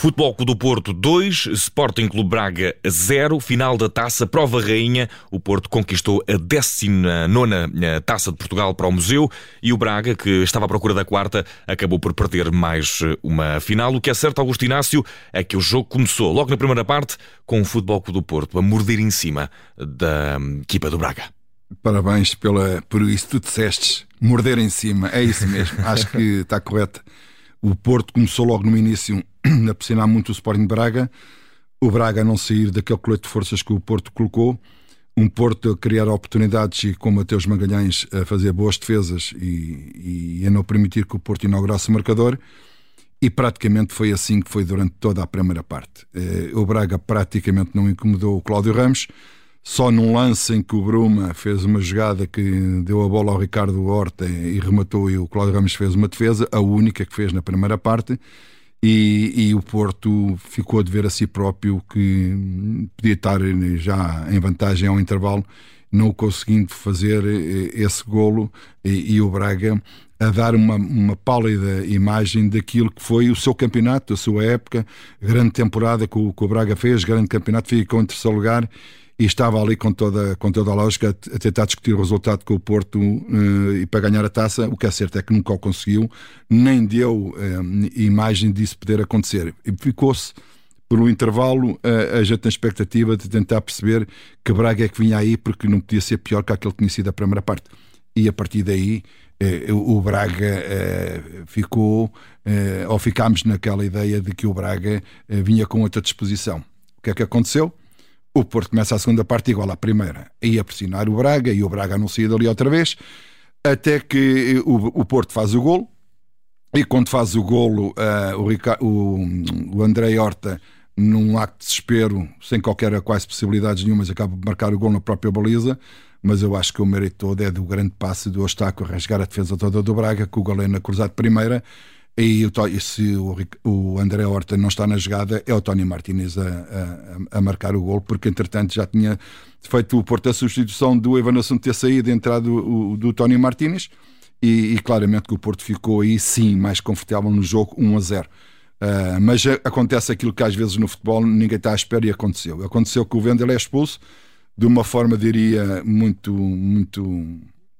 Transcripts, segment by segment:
Futebol Clube do Porto 2, Sporting Clube Braga 0, final da taça Prova Rainha. O Porto conquistou a 19 eh, taça de Portugal para o Museu e o Braga, que estava à procura da quarta, acabou por perder mais eh, uma final. O que é certo, Augusto Inácio, é que o jogo começou logo na primeira parte com o Futebol Clube do Porto a morder em cima da hum, equipa do Braga. Parabéns pela, por isso que tu disseste, morder em cima, é isso mesmo, acho que está correto. O Porto começou logo no início a pressionar muito o Sporting Braga, o Braga a não sair daquele colete de forças que o Porto colocou, um Porto a criar oportunidades e com Mateus Magalhães a fazer boas defesas e, e a não permitir que o Porto inaugurasse o marcador. E praticamente foi assim que foi durante toda a primeira parte. Eh, o Braga praticamente não incomodou o Cláudio Ramos, só num lance em que o Bruma fez uma jogada que deu a bola ao Ricardo Horta e rematou, e o Cláudio Ramos fez uma defesa, a única que fez na primeira parte. E, e, o Porto ficou a dever a si próprio que podia estar já em vantagem ao intervalo, não conseguindo fazer eh, esse golo e, e o Braga a dar uma, uma pálida imagem daquilo que foi o seu campeonato, a sua época, grande temporada que o, que o Braga fez, grande campeonato, ficou em terceiro lugar e estava ali com toda, com toda a lógica a, tentar discutir o resultado com o Porto uh, e para ganhar a taça. O que é certo é que nunca o conseguiu, nem deu uh, imagem disso poder acontecer. E ficou-se por um intervalo a gente na expectativa de tentar perceber que Braga é que vinha aí porque não podia ser pior que aquele que tinha sido a primeira parte. E a partir daí o Braga ficou, ou ficámos naquela ideia de que o Braga vinha com outra disposição. O que é que aconteceu? O Porto começa a segunda parte igual à primeira. Ia pressionar o Braga e o Braga anuncia dali outra vez. Até que o, o Porto faz o golo. E quando faz o golo, uh, o, Ricardo, o, o André Horta, num acto de desespero, sem qualquer quase possibilidades nenhumas, acaba de marcar o golo na própria baliza. Mas eu acho que o mérito todo é do grande passe do Ostaco a rasgar a defesa toda do Braga, com o Galena cruzado de primeira e, se o, André Horta não está na jogada, é o Tony Martinez a, a, a, marcar o gol, porque entretanto já tinha feito o Porto a substituição do Evanilson ter saído e entrado o, do Tony Martinez, e, e, claramente que o Porto ficou aí sim mais confortável no jogo 1 a 0. Uh, ah, mas acontece aquilo que às vezes no futebol ninguém está à espera e aconteceu. Aconteceu que o Vendel é expulso de uma forma, diria, muito, muito,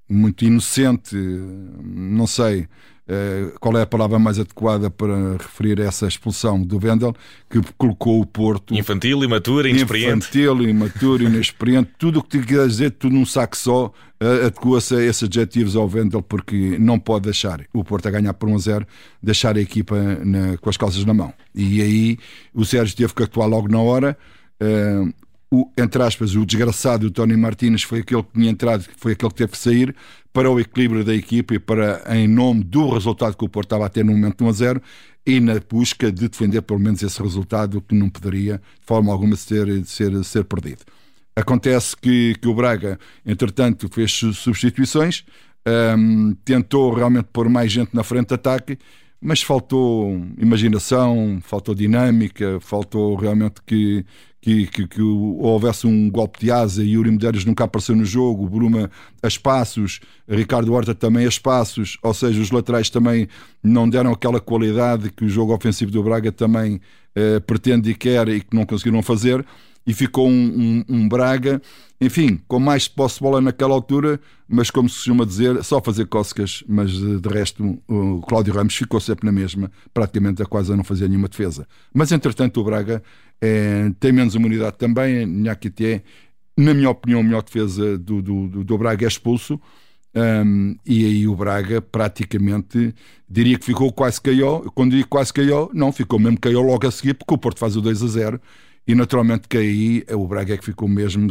muito inocente, não sei eh, qual é a palavra mais adequada para referir a essa expulsão do Vendel, que colocou o Porto. Infantil, imaturo, inexperiente. Infantil, imaturo, inexperiente, tudo o que te quer dizer, tudo num saco só, uh, adequa-se a esses adjetivos ao Vendel, porque não pode deixar o Porto a ganhar por 1 a 0, deixar a equipa na, com as calças na mão. E aí o Sérgio teve que atuar logo na hora. Uh, o, entre aspas, o desgraçado o Tony Martínez foi aquele que tinha entrado, foi aquele que teve que sair para o equilíbrio da equipa e para, em nome do resultado que o Porto estava a ter no momento 1 a 0 e na busca de defender pelo menos esse resultado que não poderia, de forma alguma, ser, ser, ser perdido. Acontece que, que o Braga, entretanto, fez substituições, um, tentou realmente pôr mais gente na frente de ataque mas faltou imaginação, faltou dinâmica, faltou realmente que, que, que, que houvesse um golpe de asa e Yuri Medeiros nunca apareceu no jogo, Bruma a espaços, Ricardo Horta também a espaços, ou seja, os laterais também não deram aquela qualidade que o jogo ofensivo do Braga também eh, pretende e quer e que não conseguiram fazer e ficou um, um, um, Braga, enfim, com mais posse de bola naquela altura, mas como se costuma dizer, só fazer cócegas, mas de resto o Cláudio Ramos ficou sempre na mesma, praticamente a quase não fazer nenhuma defesa. Mas entretanto o Braga é, tem menos imunidade também, Nhaquité, na minha opinião, a melhor defesa do, do, do, do Braga é expulso. Um, e aí o Braga praticamente diria que ficou quase caiu. Quando digo quase caiu, não, ficou mesmo caiu logo a seguir, porque o Porto faz o 2 a 0 e naturalmente que aí o Braga é que ficou mesmo,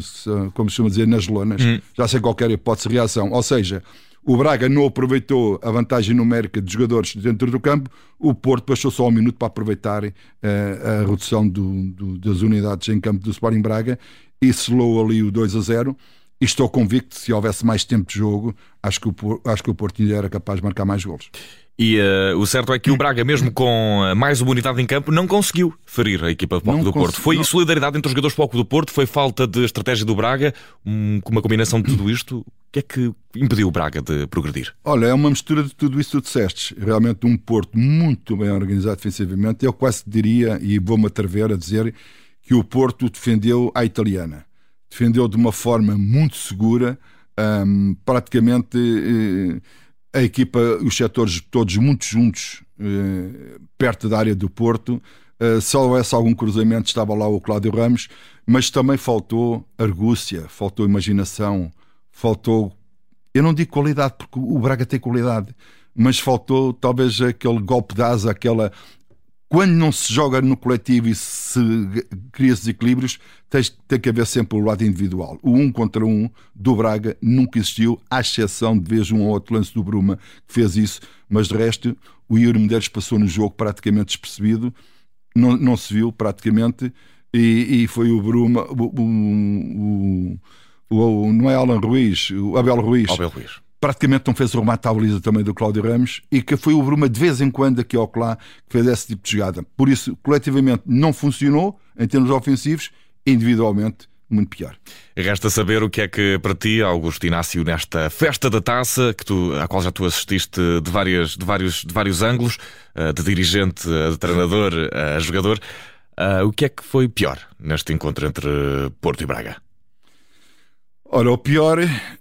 como se chama dizer, nas lonas, hum. já sem qualquer hipótese de reação. Ou seja, o Braga não aproveitou a vantagem numérica de jogadores dentro do campo, o Porto passou só um minuto para aproveitar uh, a redução do, do, das unidades em campo do Sporting Braga e selou ali o 2 a 0 e estou convicto que se houvesse mais tempo de jogo, acho que o, acho que o Portilho era capaz de marcar mais golos. E uh, o certo é que o Braga, mesmo com eh, mais uma unidade em campo, não conseguiu ferir a equipa do Palco do Porto. Foi não... solidariedade entre os jogadores do Palco do Porto, foi falta de estratégia do Braga, um, uma combinação de tudo isto. O que é que impediu o Braga de progredir? Olha, é uma mistura de tudo isso que tu disseste. Realmente um Porto muito bem organizado defensivamente. Eu quase diria, e vou-me atrever a dizer, que o Porto defendeu à italiana. Defendeu de uma forma muito segura, um, praticamente... Uh, a equipa, os setores todos muito juntos, eh, perto da área do Porto. Uh, se houvesse algum cruzamento, estava lá o Cláudio Ramos, mas também faltou argúcia, faltou imaginação, faltou. Eu não digo qualidade, porque o Braga tem qualidade, mas faltou talvez aquele golpe de asa, aquela quando não se joga no coletivo e se cria desequilíbrios, tem, tem que haver sempre o lado individual. O um contra um do Braga nunca existiu, à exceção de vez um ou outro lance do Bruma que fez isso, mas de resto o Yuri Medeiros passou no jogo praticamente despercebido, não, não se viu praticamente, e, e foi o Bruma, o, o, o, não é Alan Ruiz, o Abel Ruiz. Abel Ruiz praticamente não fez o remate à baliza também do Cláudio Ramos e que foi o Bruma de vez em quando aqui ao lá que fez esse tipo de jogada. Por isso, coletivamente não funcionou em termos ofensivos, individualmente muito pior. Resta saber o que é que para ti, Augusto Inácio, nesta festa da taça, que tu, à qual já tu assististe de, várias, de, vários, de vários ângulos, eh, de dirigente, de treinador, a jogador, eh, o que é que foi pior neste encontro entre Porto e Braga? Ora, o pior,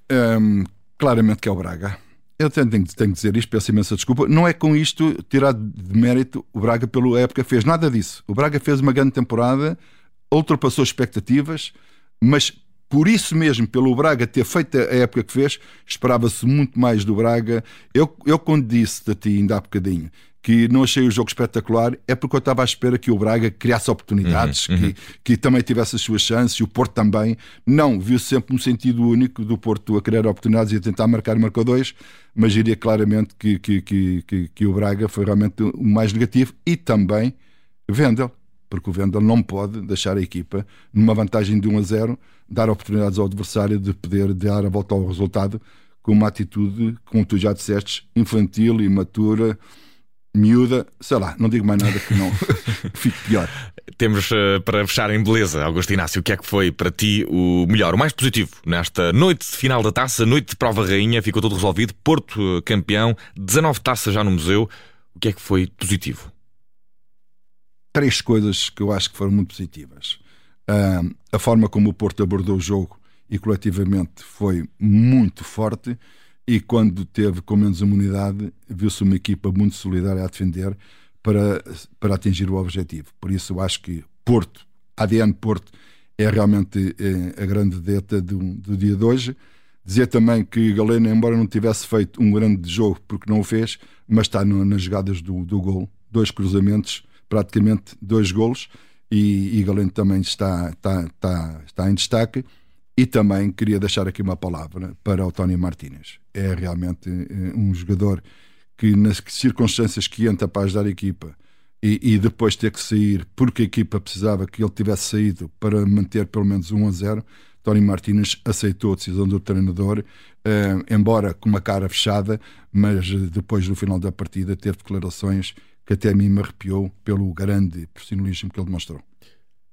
ehm, claramente que é o Braga. Eu tenho, tenho, tenho que dizer isto, peço imensa desculpa. Não é com isto tirar de mérito o Braga pela época fez, nada disso. O Braga fez uma grande temporada, ultrapassou expectativas, mas por isso mesmo, pelo Braga ter feito a época que fez, esperava-se muito mais do Braga. Eu, eu quando disse a ti ainda há bocadinho que não achei o jogo espetacular é porque eu estava à espera que o Braga criasse oportunidades, uhum, uhum. Que, que também tivesse as suas chances, e o Porto também. Não, viu sempre um sentido único do Porto a criar oportunidades e a tentar marcar marcadores, mas diria claramente que, que, que, que, que o Braga foi realmente o mais negativo e também Vendel, porque o Vendel não pode deixar a equipa numa vantagem de 1 a 0, dar oportunidades ao adversário de poder dar a volta ao resultado com uma atitude, como tu já disseste, infantil, imatura miúda, sei lá, não digo mais nada que não fique pior. Temos uh, para fechar em beleza, Augusto Inácio, o que é que foi para ti o melhor, o mais positivo nesta noite de final da taça, noite de prova rainha, ficou tudo resolvido, Porto uh, campeão, 19 taças já no museu, o que é que foi positivo? Três coisas que eu acho que foram muito positivas. Uh, a forma como o Porto abordou o jogo e coletivamente foi muito forte e quando teve com menos imunidade, viu-se uma equipa muito solidária a defender para, para atingir o objetivo. Por isso, eu acho que Porto, ADN Porto, é realmente é, a grande deta do, do dia de hoje. Dizer também que Galeno, embora não tivesse feito um grande jogo, porque não o fez, mas está no, nas jogadas do, do gol. Dois cruzamentos, praticamente dois golos, e, e Galeno também está, está, está, está em destaque. E também queria deixar aqui uma palavra para o Tony Martínez. É realmente eh, um jogador que, nas circunstâncias que entra para ajudar a equipa e, e, depois ter que sair porque a equipa precisava que ele tivesse saído para manter pelo menos 1 a 0, Tony Martínez aceitou a decisão do treinador, eh, embora com uma cara fechada, mas depois no final da partida teve declarações que até a mim me arrepiou pelo grande profissionalismo que ele demonstrou.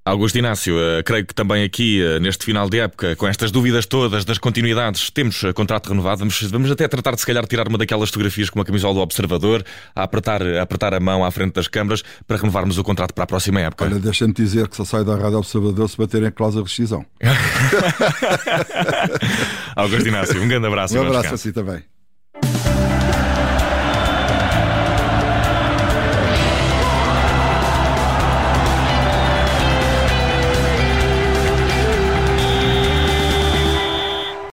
Augusto Inácio, uh, creio que também aqui, uh, neste final de época, com estas dúvidas todas das continuidades, temos uh, contrato renovado. Vamos, vamos até tratar de, se calhar, tirar uma daquelas fotografias com a camisola do Observador, a apertar, a apertar a mão à frente das câmaras para renovarmos o contrato para a próxima época. Olha, deixa-me dizer que só sai da Rádio Observador se baterem a cláusula de rescisão. Augusto Inácio, um grande abraço. Um abraço a si também.